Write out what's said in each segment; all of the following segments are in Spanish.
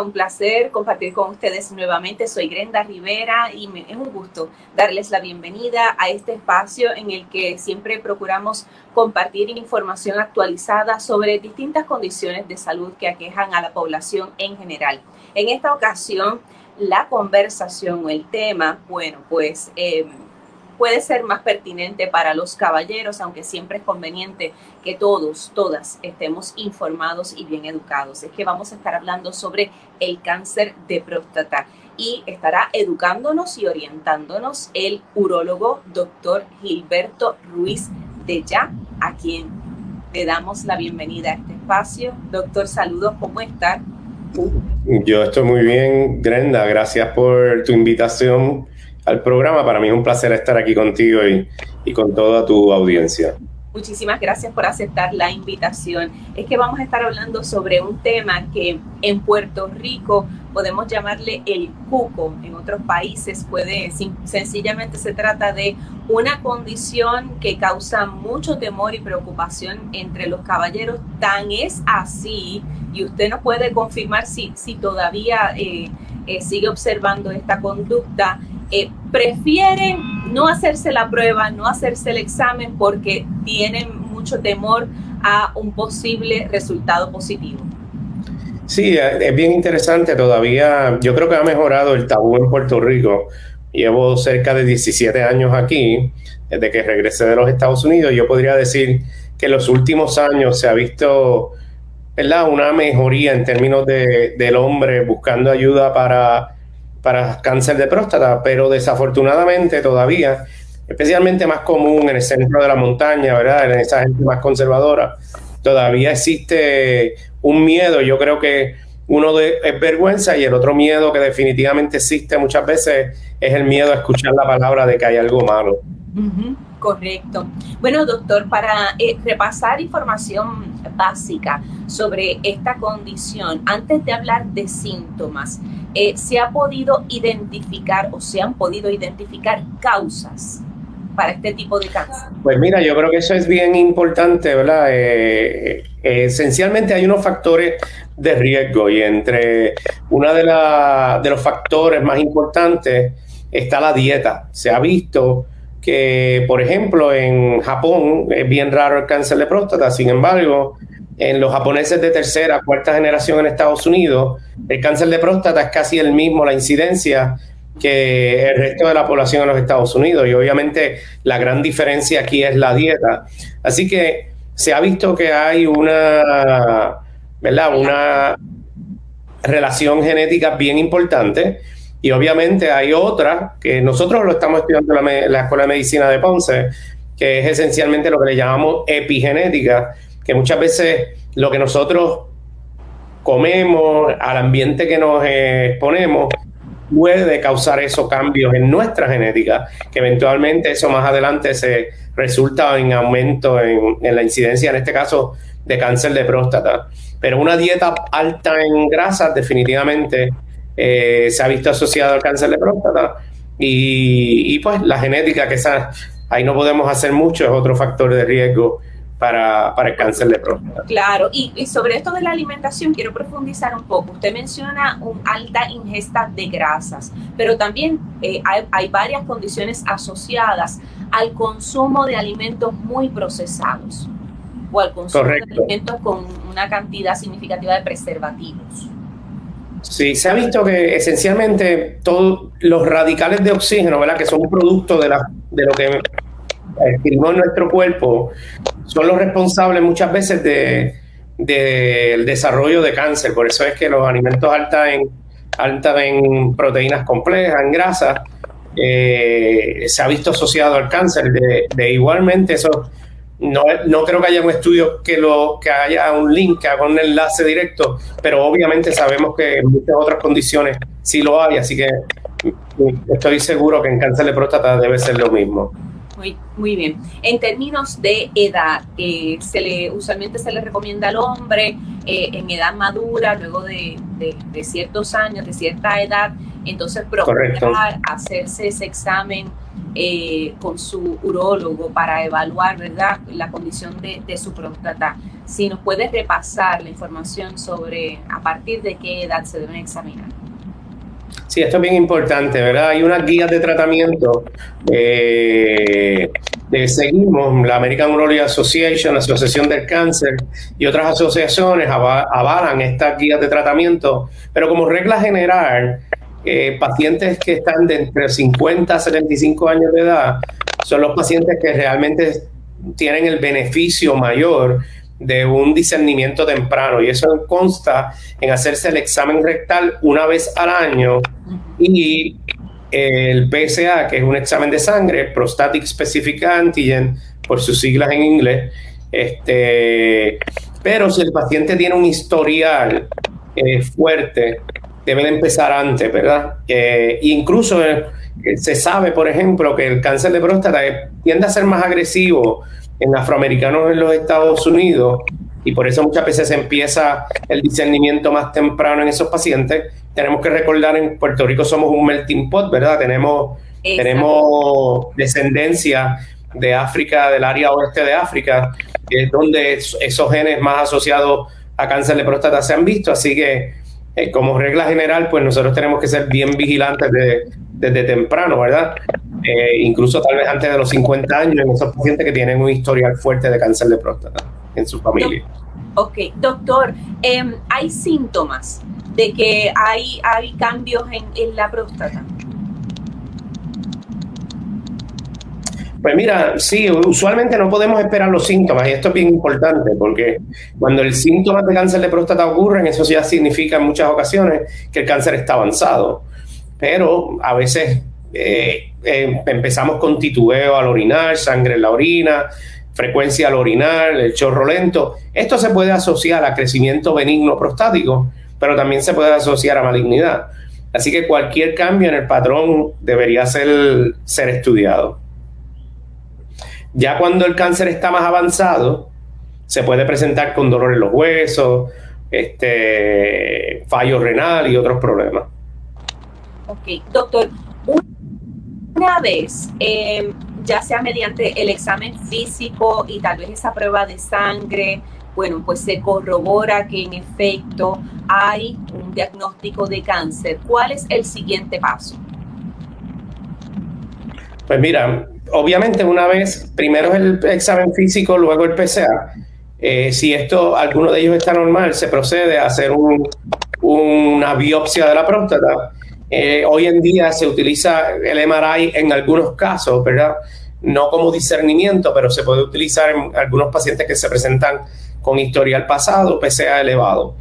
Un placer compartir con ustedes nuevamente. Soy Grenda Rivera y me, es un gusto darles la bienvenida a este espacio en el que siempre procuramos compartir información actualizada sobre distintas condiciones de salud que aquejan a la población en general. En esta ocasión, la conversación o el tema, bueno, pues... Eh, puede ser más pertinente para los caballeros, aunque siempre es conveniente que todos, todas estemos informados y bien educados. Es que vamos a estar hablando sobre el cáncer de próstata y estará educándonos y orientándonos el urólogo doctor Gilberto Ruiz de Ya, a quien le damos la bienvenida a este espacio. Doctor, saludos, ¿cómo está? Yo estoy muy bien, Grenda, gracias por tu invitación al programa. Para mí es un placer estar aquí contigo y, con toda tu audiencia. Muchísimas gracias por aceptar la invitación. Es que vamos a estar hablando sobre un tema que en Puerto Rico podemos llamarle el cuco. En otros países puede, sencillamente se trata de una condición que causa mucho temor y preocupación entre los caballeros. Tan es así, y usted nos puede confirmar si, si todavía eh, eh, sigue observando esta conducta, eh, prefieren no hacerse la prueba, no hacerse el examen porque tienen mucho temor a un posible resultado positivo. Sí, eh, es bien interesante todavía. Yo creo que ha mejorado el tabú en Puerto Rico. Llevo cerca de 17 años aquí, desde que regresé de los Estados Unidos. Yo podría decir que en los últimos años se ha visto ¿verdad? una mejoría en términos de, del hombre buscando ayuda para para cáncer de próstata, pero desafortunadamente todavía, especialmente más común en el centro de la montaña, ¿verdad? En esa gente más conservadora, todavía existe un miedo, yo creo que uno de, es vergüenza y el otro miedo que definitivamente existe muchas veces es el miedo a escuchar la palabra de que hay algo malo. Correcto. Bueno, doctor, para eh, repasar información básica sobre esta condición, antes de hablar de síntomas, eh, ¿se ha podido identificar o se han podido identificar causas para este tipo de cáncer? Pues mira, yo creo que eso es bien importante, ¿verdad? Eh, esencialmente hay unos factores de riesgo y entre uno de, de los factores más importantes está la dieta. Se ha visto que, por ejemplo, en Japón es bien raro el cáncer de próstata, sin embargo, en los japoneses de tercera, cuarta generación en Estados Unidos, el cáncer de próstata es casi el mismo, la incidencia que el resto de la población en los Estados Unidos. Y obviamente la gran diferencia aquí es la dieta. Así que se ha visto que hay una, ¿verdad? Una relación genética bien importante y obviamente hay otra que nosotros lo estamos estudiando en la, Escuela de Medicina de Ponce, que es esencialmente lo que le llamamos epigenética, que muchas veces lo que nosotros comemos, al ambiente que nos exponemos, puede causar esos cambios en nuestra genética, que eventualmente eso más adelante se resulta en aumento en, en, la incidencia, en este caso, de cáncer de próstata. Pero una dieta alta en grasas definitivamente eh, se ha visto asociado al cáncer de próstata y, pues la genética, que esa, ahí no podemos hacer mucho, es otro factor de riesgo para, el cáncer de próstata. Claro, y, sobre esto de la alimentación quiero profundizar un poco. Usted menciona una alta ingesta de grasas, pero también eh, hay, hay, varias condiciones asociadas al consumo de alimentos muy procesados o al consumo de alimentos con una cantidad significativa de preservativos. Sí, se ha visto que esencialmente todos los radicales de oxígeno, ¿verdad? Que son un producto de, la, de lo que adquirimos en nuestro cuerpo son los responsables muchas veces de, del desarrollo de cáncer. Por eso es que los alimentos altos en, en proteínas complejas, en grasas, eh, se ha visto asociado al cáncer. De, igualmente, eso no, no, creo que haya un estudio que lo que haya un link, que haga un enlace directo, pero obviamente sabemos que en muchas otras condiciones sí lo hay, así que estoy seguro que en cáncer de próstata debe ser lo mismo. Muy, muy bien. En términos de edad, eh, se le usualmente se le recomienda al hombre eh, en edad madura, luego de, ciertos años, de cierta edad, entonces procurar hacerse ese examen eh, con su urólogo para evaluar, ¿verdad?, la condición de, de su próstata. Si nos puede repasar la información sobre a partir de qué edad se deben examinar. Sí, esto es bien importante, ¿verdad? Hay unas guías de tratamiento. Eh, seguimos, la American Urology Association, la Asociación del Cáncer y otras asociaciones avalan estas guías de tratamiento, pero como regla general, eh, pacientes que están de entre 50 a 75 años de edad son los pacientes que realmente tienen el beneficio mayor de un discernimiento temprano y eso consta en hacerse el examen rectal una vez al año y el PSA, que es un examen de sangre, Prostatic Specific Antigen, por sus siglas en inglés. Este, pero si el paciente tiene un historial eh, fuerte, deben empezar antes, ¿verdad? Eh, incluso eh, se sabe, por ejemplo, que el cáncer de próstata tiende a ser más agresivo en afroamericanos en los Estados Unidos y por eso muchas veces empieza el discernimiento más temprano en esos pacientes. Tenemos que recordar en Puerto Rico somos un melting pot, ¿verdad? Tenemos, tenemos descendencia de África, del área oeste de África, que es donde esos genes más asociados a cáncer de próstata se han visto, así que eh, como regla general, pues nosotros tenemos que ser bien vigilantes desde temprano, ¿verdad? Eh, incluso tal vez antes de los 50 años en esos pacientes que tienen un historial fuerte de cáncer de próstata en su familia. Ok, doctor, em, ¿hay síntomas de que hay, hay cambios en, en la próstata? Pues mira, sí, usualmente no podemos esperar los síntomas y esto es bien importante porque cuando el síntoma de cáncer de próstata ocurre, eso ya significa en muchas ocasiones que el cáncer está avanzado. Pero a veces eh, eh, empezamos con titubeo al orinar, sangre en la orina, frecuencia al orinar, el chorro lento. Esto se puede asociar a crecimiento benigno prostático, pero también se puede asociar a malignidad. Así que cualquier cambio en el patrón debería ser, ser estudiado. Ya cuando el cáncer está más avanzado, se puede presentar con dolor en los huesos, este, fallo renal y otros problemas. Ok, doctor, una vez, em, ya sea mediante el examen físico y tal vez esa prueba de sangre, bueno, pues se corrobora que en efecto hay un diagnóstico de cáncer. ¿Cuál es el siguiente paso? Pues mira, obviamente una vez, primero el examen físico, luego el PCA. Eh, si esto, alguno de ellos está normal, se procede a hacer una biopsia de la próstata. Eh, hoy en día se utiliza el MRI en algunos casos, ¿verdad? No como discernimiento, pero se puede utilizar en algunos pacientes que se presentan con historial pasado, PCA elevado.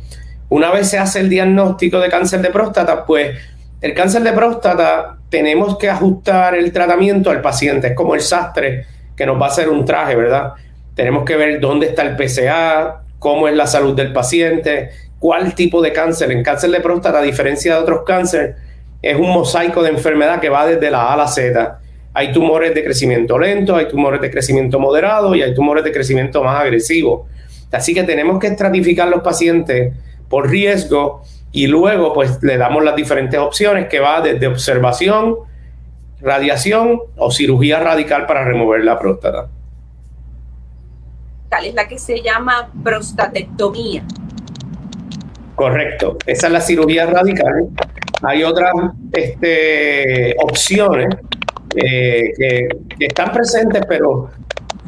Una vez se hace el diagnóstico de cáncer de próstata, pues el cáncer de próstata tenemos que ajustar el tratamiento al paciente. Es como el sastre que nos va a hacer un traje, ¿verdad? Tenemos que ver dónde está el PCA, cómo es la salud del paciente, cuál tipo de cáncer. En cáncer de próstata, a diferencia de otros cánceres, es un mosaico de enfermedad que va desde la A a la Z. Hay tumores de crecimiento lento, hay tumores de crecimiento moderado y hay tumores de crecimiento más agresivo. Así que tenemos que estratificar los pacientes por riesgo y luego pues le damos las diferentes opciones que va desde observación, radiación o cirugía radical para remover la próstata. Tal es la que se llama prostatectomía. Correcto, esa es la cirugía radical. Hay otras este, opciones eh, que, están presentes, pero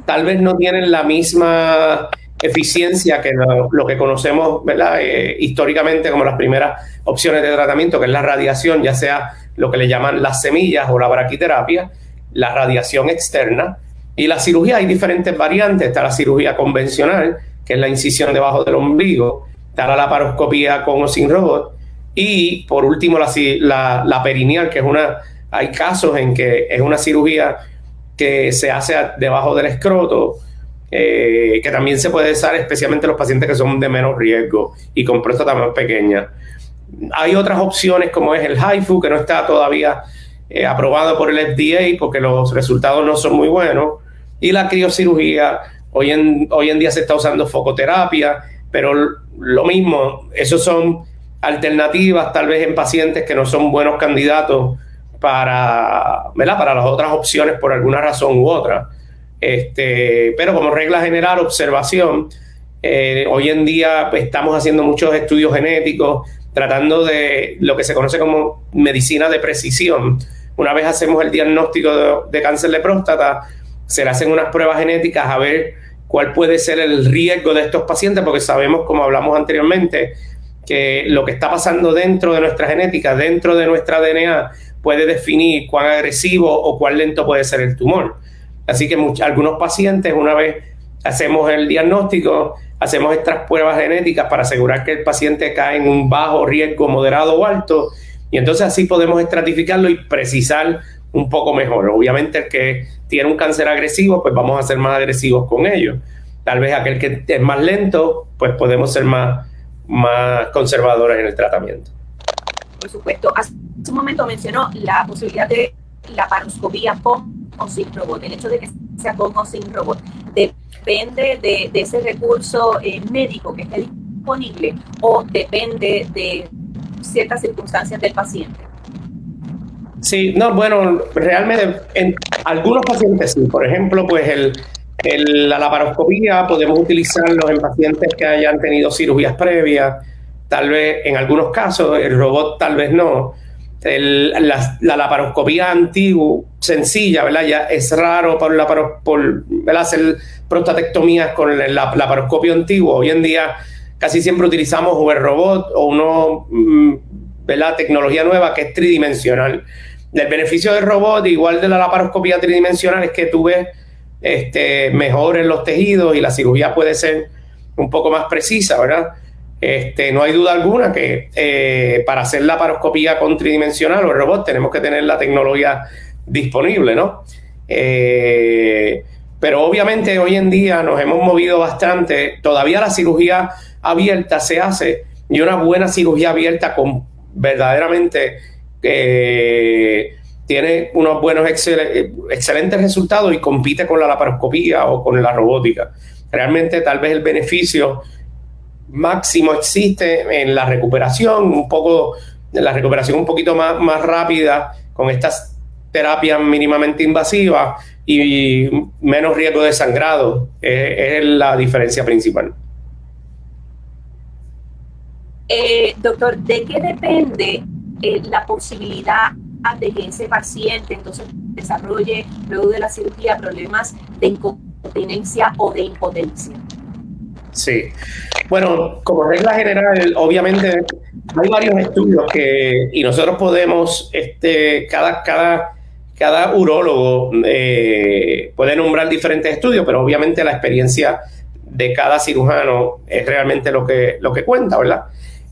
tal vez no tienen la misma eficiencia que lo, que conocemos. Eh, históricamente como las primeras opciones de tratamiento, que es la radiación, ya sea lo que le llaman las semillas o la braquiterapia, la radiación externa, Y la cirugía hay diferentes variantes. Está la cirugía convencional, que es la incisión debajo del ombligo. Está la laparoscopía con o sin robot. Y por último, la, la, perineal, que es una. Hay casos en que es una cirugía que se hace debajo del escroto, eh, que también se puede usar especialmente los pacientes que son de menos riesgo y con próstata más pequeña. Hay otras opciones como es el HIFU, que no está todavía eh, aprobado por el FDA porque los resultados no son muy buenos. Y la criocirugía, hoy en, hoy en día se está usando focoterapia, pero lo mismo, esos son alternativas tal vez en pacientes que no son buenos candidatos para, para las otras opciones por alguna razón u otra. Este, pero como regla general, observación. Eh, hoy en día pues, estamos haciendo muchos estudios genéticos, tratando de lo que se conoce como medicina de precisión. Una vez hacemos el diagnóstico de, cáncer de próstata, se le hacen unas pruebas genéticas a ver cuál puede ser el riesgo de estos pacientes, porque sabemos, como hablamos anteriormente, que lo que está pasando dentro de nuestra genética, dentro de nuestra DNA, puede definir cuán agresivo o cuán lento puede ser el tumor. Así que algunos pacientes, una vez hacemos el diagnóstico, hacemos estas pruebas genéticas para asegurar que el paciente cae en un bajo riesgo, moderado o alto, y entonces así podemos estratificarlo y precisar un poco mejor. Obviamente el que tiene un cáncer agresivo, pues vamos a ser más agresivos con ellos. Tal vez aquel que es más lento, pues podemos ser más, más conservadores en el tratamiento. Por supuesto, hace un momento mencionó la posibilidad de la paroscopía con o sin robot, el hecho de que sea con o sin robot, depende de, ese recurso eh, médico que esté disponible o depende de ciertas circunstancias del paciente. Sí, no, bueno, realmente en algunos pacientes sí. Por ejemplo, pues el, la laparoscopía podemos utilizarlo en pacientes que hayan tenido cirugías previas, tal vez en algunos casos, el robot tal vez no la, laparoscopía antigua, sencilla, ¿verdad? Ya es raro la, por hacer prostatectomías con la, laparoscopio antiguo. Hoy en día casi siempre utilizamos el robot o uno, mm, ¿verdad? Tecnología nueva que es tridimensional. El beneficio del robot, igual de la laparoscopía tridimensional, es que tú ves este, mejor en los tejidos y la cirugía puede ser un poco más precisa, ¿verdad? Este, no hay duda alguna que eh, para hacer la paroscopía con tridimensional o el robot tenemos que tener la tecnología disponible, ¿no? Eh, pero obviamente hoy en día nos hemos movido bastante. Todavía la cirugía abierta se hace y una buena cirugía abierta con verdaderamente eh, tiene unos buenos excelentes resultados y compite con la laparoscopía o con la robótica. Realmente tal vez el beneficio máximo existe en la recuperación, un poco, la recuperación un poquito más, más rápida con estas terapias mínimamente invasivas y menos riesgo de sangrado. Es, la diferencia principal. Eh, doctor, ¿de qué depende eh, la posibilidad de que ese paciente entonces desarrolle luego de la cirugía problemas de incontinencia o de impotencia? Sí. Bueno, como regla general, obviamente hay varios estudios que, y nosotros podemos, este, cada, cada, cada urólogo eh, puede nombrar diferentes estudios, pero obviamente la experiencia de cada cirujano es realmente lo que, lo que cuenta, ¿verdad?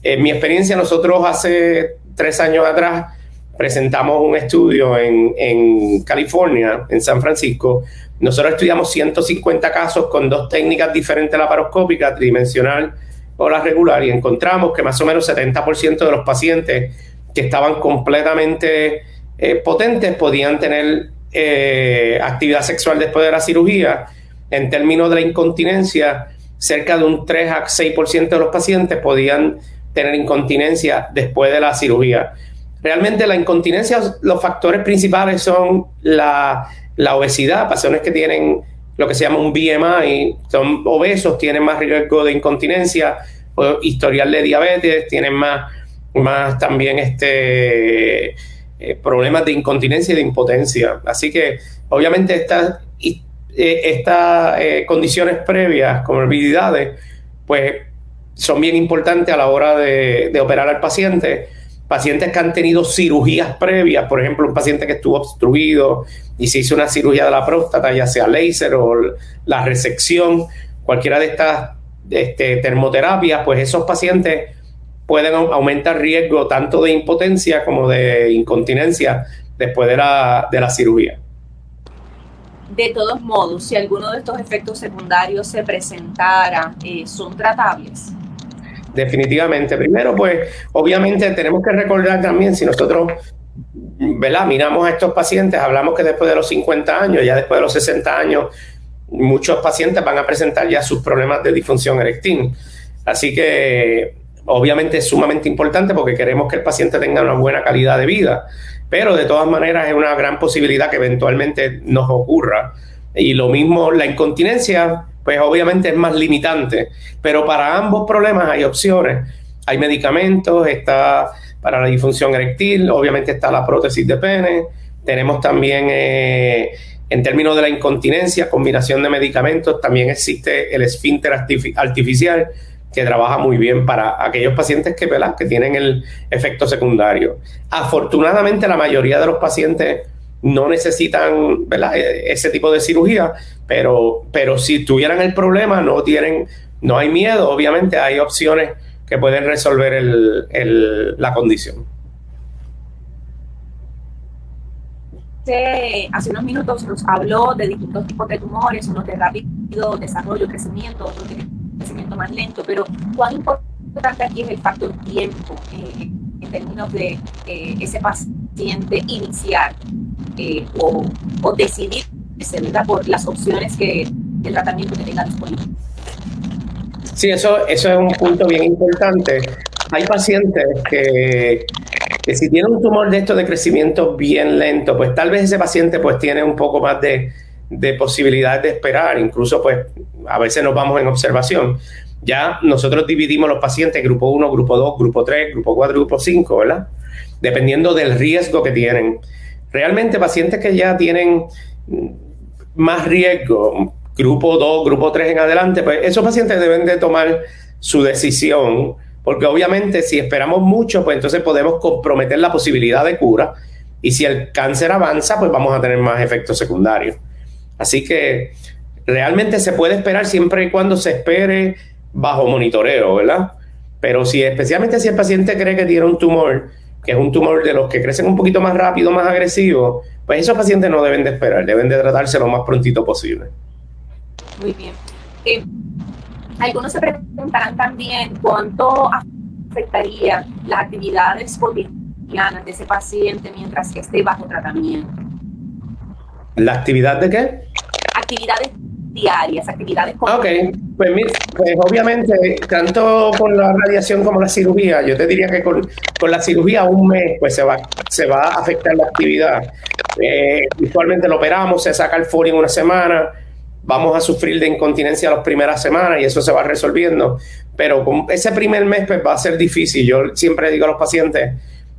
En mi experiencia, nosotros hace tres años atrás presentamos un estudio en, en California, en San Francisco, nosotros estudiamos 150 casos con dos técnicas diferentes laparoscópicas, tridimensional o la regular, y encontramos que más o menos 70% de los pacientes que estaban completamente eh, potentes podían tener eh, actividad sexual después de la cirugía. En términos de la incontinencia, cerca de un 3 a 6% de los pacientes podían tener incontinencia después de la cirugía. Realmente la incontinencia, los factores principales son la la obesidad, pacientes que tienen lo que se llama un BMI, son obesos, tienen más riesgo de incontinencia, historial de diabetes, tienen más, más también este, eh, problemas de incontinencia y de impotencia. Así que obviamente estas, eh, eh, condiciones previas, comorbilidades, pues son bien importantes a la hora de, de operar al paciente pacientes que han tenido cirugías previas, por ejemplo, un paciente que estuvo obstruido y se hizo una cirugía de la próstata, ya sea láser o la resección, cualquiera de estas este, termoterapias, pues esos pacientes pueden aumentar riesgo tanto de impotencia como de incontinencia después de la, de la cirugía. De todos modos, si alguno de estos efectos secundarios se presentara, eh, ¿son tratables? Definitivamente. Primero, pues, obviamente tenemos que recordar también, si nosotros, ¿verdad? Miramos a estos pacientes, hablamos que después de los 50 años, ya después de los 60 años, muchos pacientes van a presentar ya sus problemas de disfunción eréctil. Así que, obviamente es sumamente importante porque queremos que el paciente tenga una buena calidad de vida, pero de todas maneras es una gran posibilidad que eventualmente nos ocurra. Y lo mismo, la incontinencia, pues obviamente es más limitante, pero para ambos problemas hay opciones. Hay medicamentos, está para la disfunción eréctil, obviamente está la prótesis de pene, tenemos también eh, en términos de la incontinencia, combinación de medicamentos, también existe el esfínter artificial que trabaja muy bien para aquellos pacientes que, que tienen el efecto secundario. Afortunadamente la mayoría de los pacientes no necesitan e, ese tipo de cirugía, pero, pero si tuvieran el problema, no tienen, no hay miedo, obviamente hay opciones que pueden resolver el, la condición. hace unos minutos nos habló de distintos tipos de tumores, uno de rápido desarrollo, crecimiento, otro de crecimiento más lento, pero ¿cuán importante aquí es el factor tiempo eh, en términos de eh, ese paciente iniciar eh, o, o decidirse por las opciones que el tratamiento que tenga disponible. Sí, eso, eso es un punto bien importante. Hay pacientes que, que si tienen un tumor de esto de crecimiento bien lento, pues tal vez ese paciente pues tiene un poco más de, de posibilidad de esperar, incluso pues a veces nos vamos en observación. Ya nosotros dividimos los pacientes grupo 1, grupo 2, grupo 3, grupo 4, grupo 5, ¿verdad? Dependiendo del riesgo que tienen. Realmente pacientes que ya tienen más riesgo, grupo 2, grupo 3 en adelante, pues esos pacientes deben de tomar su decisión, porque obviamente si esperamos mucho, pues entonces podemos comprometer la posibilidad de cura y si el cáncer avanza, pues vamos a tener más efectos secundarios. Así que realmente se puede esperar siempre y cuando se espere bajo monitoreo, ¿verdad? Pero si especialmente si el paciente cree que tiene un tumor, que es un tumor de los que crecen un poquito más rápido, más agresivo, pues esos pacientes no deben de esperar, deben de tratarse lo más prontito posible. Muy bien. Eh, algunos se preguntarán también cuánto afectaría las actividades cotidianas de ese paciente mientras que esté bajo tratamiento. ¿La actividad de qué? Actividades diarias, actividades con... Ok, pues, pues, obviamente, tanto con la radiación como la cirugía, yo te diría que con, con la cirugía un mes pues se va, se va a afectar la actividad. Eh, usualmente lo operamos, se saca el en una semana, vamos a sufrir de incontinencia las primeras semanas y eso se va resolviendo, pero con ese primer mes pues va a ser difícil. Yo siempre digo a los pacientes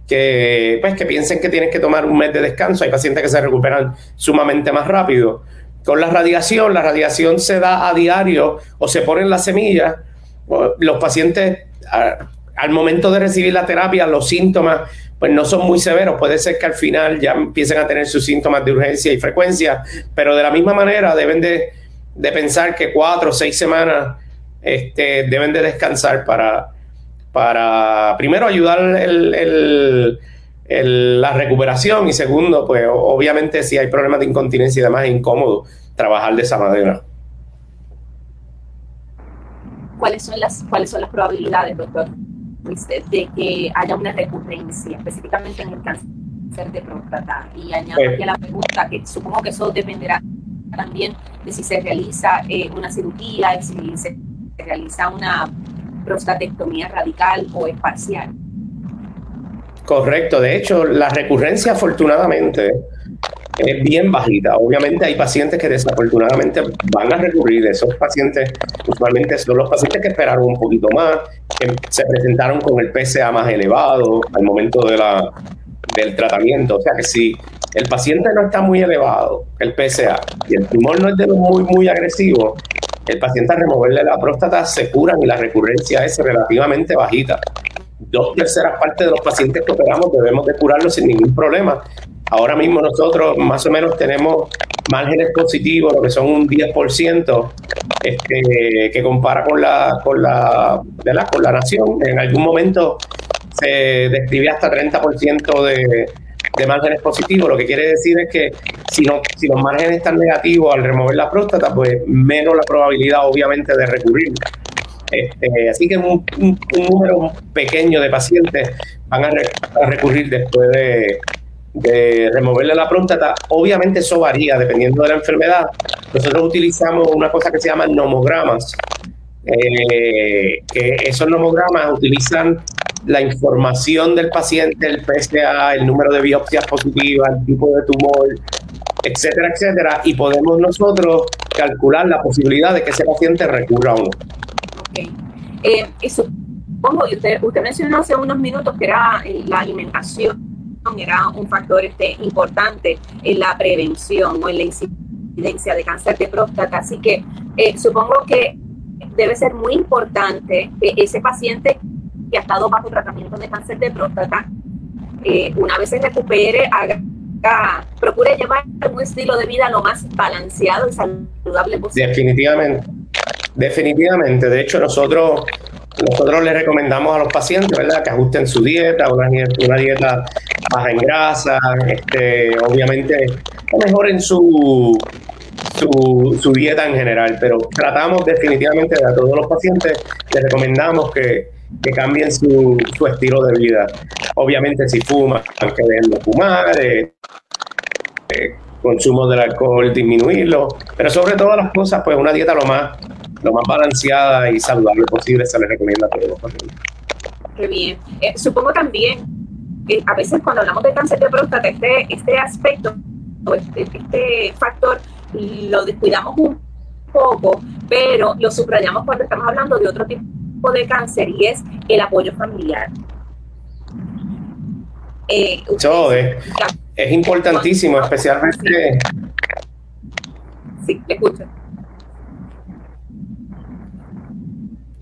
que, pues, que piensen que tienen que tomar un mes de descanso, hay pacientes que se recuperan sumamente más rápido con la radiación, la radiación se da a diario o se ponen las semillas. Los pacientes, al momento de recibir la terapia, los síntomas pues no son muy severos. Puede ser que al final ya empiecen a tener sus síntomas de urgencia y frecuencia, pero de la misma manera deben de, pensar que cuatro o seis semanas este, deben de descansar para, para primero ayudar el la recuperación y segundo, pues obviamente si hay problemas de incontinencia y demás es incómodo trabajar de esa manera. ¿Cuáles son las, cuáles son las probabilidades, doctor, de que haya una recurrencia, específicamente en el cáncer de próstata? Y añado pues aquí a la pregunta, que supongo que eso dependerá también de si se realiza eh, una cirugía, si se realiza una prostatectomía radical o es parcial. Correcto, de hecho, la recurrencia afortunadamente es bien bajita. Obviamente hay pacientes que desafortunadamente van a recurrir. Esos pacientes usualmente son los pacientes que esperaron un poquito más, que se presentaron con el PSA más elevado al momento de la, del tratamiento. O sea que si el paciente no está muy elevado, el PSA, y el tumor no es de muy, muy agresivo, el paciente al removerle la próstata se curan y la recurrencia es relativamente bajita dos terceras partes de los pacientes que operamos debemos de curarlos sin ningún problema. Ahora mismo nosotros más o menos tenemos márgenes positivos, lo que son un 10%, este, que compara con la, con, la, con la nación. En algún momento se describe hasta 30% de, de márgenes positivos, lo que quiere decir es que si, no, si los márgenes están negativos al remover la próstata, pues menos la probabilidad obviamente de recurrir. Este, así que un, número pequeño de pacientes van a, recurrir después de, removerle la próstata. Obviamente eso varía dependiendo de la enfermedad. Nosotros utilizamos una cosa que se llama nomogramas. Eh, que esos nomogramas utilizan la información del paciente, el PSA, el número de biopsias positivas, el tipo de tumor, etcétera, etcétera, y podemos nosotros calcular la posibilidad de que ese paciente recurra o no. Okay. Eh, usted, usted mencionó hace unos minutos que era eh, la alimentación era un factor este, importante en la prevención o en la incidencia de cáncer de próstata, así que eh, supongo que debe ser muy importante que ese paciente que ha estado bajo tratamiento de cáncer de próstata, eh, una vez se recupere, haga, procure llevar un estilo de vida lo más balanceado y saludable posible. Definitivamente, definitivamente. De hecho, nosotros nosotros les recomendamos a los pacientes, ¿verdad?, que ajusten su dieta, una, dieta baja en grasa, este, obviamente mejoren su, su, su, dieta en general, pero tratamos definitivamente de a todos los pacientes, les recomendamos que, que cambien su, su, estilo de vida. Obviamente si fuman, que dejen de fumar, eh, eh, consumo del alcohol, disminuirlo, pero sobre todas las cosas, pues una dieta lo más, lo más balanceada y saludable posible se les recomienda a todos los pacientes. Qué bien. Eh, supongo también que a veces cuando hablamos de cáncer de próstata, este, este aspecto, este, este factor, lo descuidamos un poco, pero lo subrayamos cuando estamos hablando de otro tipo de cáncer y es el apoyo familiar. Eh, es, importantísimo, especialmente. Sí, escucho.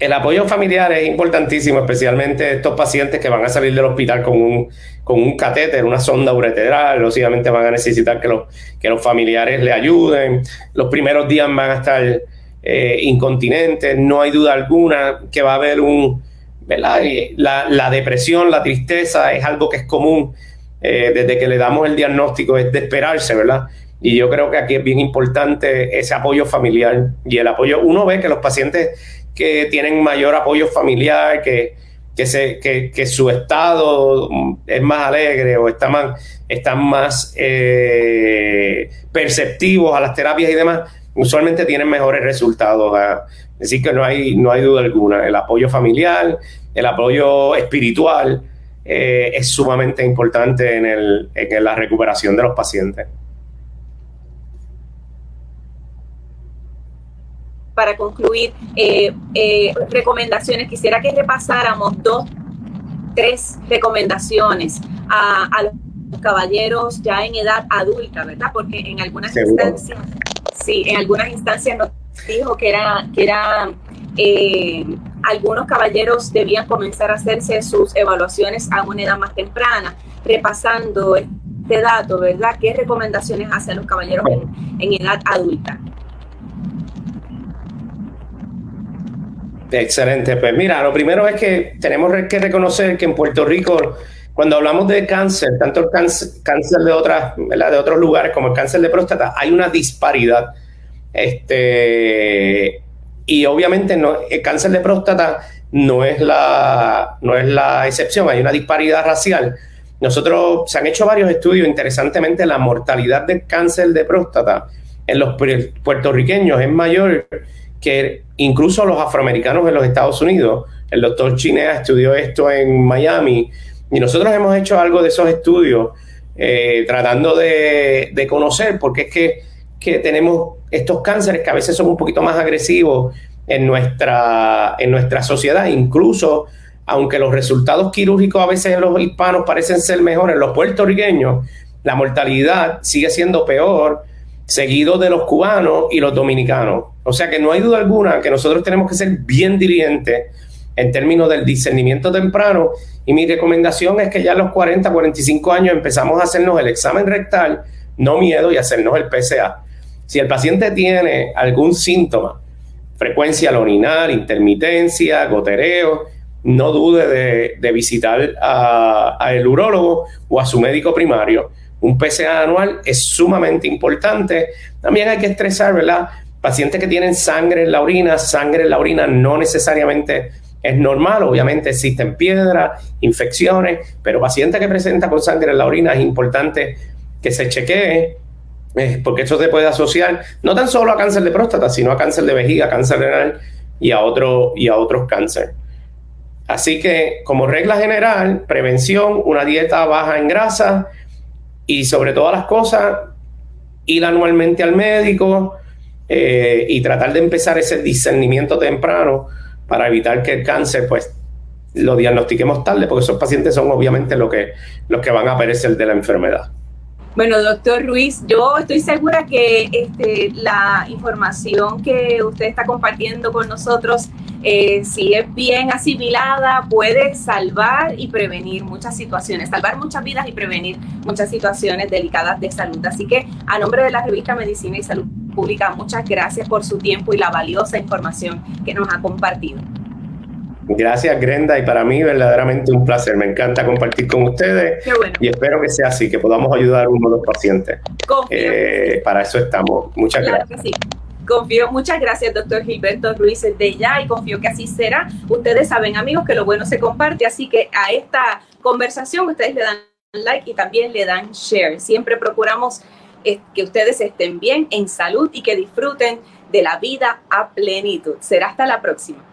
El apoyo familiar es importantísimo, especialmente estos pacientes que van a salir del hospital con un, con un catéter, una sonda ureteral, lógicamente van a necesitar que los, que los familiares le ayuden. Los primeros días van a estar eh, incontinentes, no hay duda alguna que va a haber un, ¿verdad? La, depresión, la tristeza es algo que es común eh, desde que le damos el diagnóstico, es de esperarse, ¿verdad? Y yo creo que aquí es bien importante ese apoyo familiar y el apoyo, uno ve que los pacientes que tienen mayor apoyo familiar, que, que, se, que, su estado es más alegre o están más eh, perceptivos a las terapias y demás, usualmente tienen mejores resultados. Así que no hay, no hay duda alguna. El apoyo familiar, el apoyo espiritual eh, es sumamente importante en, el, en la recuperación de los pacientes. Para concluir, eh, eh, recomendaciones, quisiera que repasáramos dos, tres recomendaciones a, los caballeros ya en edad adulta, ¿verdad? Porque en algunas instancias Sí, en algunas instancias nos dijo que era, que era eh, algunos caballeros debían comenzar a hacerse sus evaluaciones a una edad más temprana, repasando este dato, ¿verdad? ¿Qué recomendaciones hacen los caballeros en, edad adulta? Excelente, pues mira, lo primero es que tenemos que reconocer que en Puerto Rico cuando hablamos de cáncer, tanto el cáncer, de, otras, de otros lugares como el cáncer de próstata, hay una disparidad. Este, y obviamente no, el cáncer de próstata no es, la, no es la excepción, hay una disparidad racial. Nosotros se han hecho varios estudios, interesantemente, la mortalidad del cáncer de próstata en los puertorriqueños es mayor que incluso los afroamericanos en los Estados Unidos. El doctor Chinea estudió esto en Miami y nosotros hemos hecho algo de esos estudios eh, tratando de, conocer, porque es que, que, tenemos estos cánceres que a veces son un poquito más agresivos en nuestra, en nuestra sociedad, incluso aunque los resultados quirúrgicos a veces en los hispanos parecen ser mejores, los puertorriqueños la mortalidad sigue siendo peor, seguido de los cubanos y los dominicanos. O sea que no hay duda alguna que nosotros tenemos que ser bien diligentes en términos del discernimiento temprano. Y mi recomendación es que ya a los 40, 45 años empezamos a hacernos el examen rectal, no miedo, y hacernos el PSA. Si el paciente tiene algún síntoma, frecuencia al orinar, intermitencia, gotereo, no dude de, visitar al urólogo o a su médico primario. Un PSA anual es sumamente importante. También hay que estresar, ¿verdad? Pacientes que tienen sangre en la orina, sangre en la orina no necesariamente es normal, obviamente existen piedras, infecciones, pero paciente que presenta con sangre en la orina es importante que se chequee, eh, porque eso se puede asociar no tan solo a cáncer de próstata, sino a cáncer de vejiga, cáncer renal y a, otro, y a otros cánceres. Así que, como regla general, prevención, una dieta baja en grasa y sobre todas las cosas, ir anualmente al médico eh, y tratar de empezar ese discernimiento temprano para evitar que el cáncer, pues, lo diagnostiquemos tarde, porque esos pacientes son obviamente lo que, los que van a perecer de la enfermedad. Bueno, doctor Ruiz, yo estoy segura que este, la información que usted está compartiendo con nosotros, eh, si es bien asimilada, puede salvar y prevenir muchas situaciones, salvar muchas vidas y prevenir muchas situaciones delicadas de salud. Así que a nombre de la revista Medicina y Salud Pública, muchas gracias por su tiempo y la valiosa información que nos ha compartido. Gracias, Grenda, y para mí verdaderamente un placer. Me encanta compartir con ustedes y espero que sea así, que podamos ayudar a uno de los pacientes. Eh, para eso estamos. Muchas gracias. Confío, muchas gracias, doctor Gilberto Ruiz de ya y confío que así será. Ustedes saben, amigos, que lo bueno se comparte, así que a esta conversación ustedes le dan like y también le dan share. Siempre procuramos que ustedes estén bien, en salud y que disfruten de la vida a plenitud. Será hasta la próxima.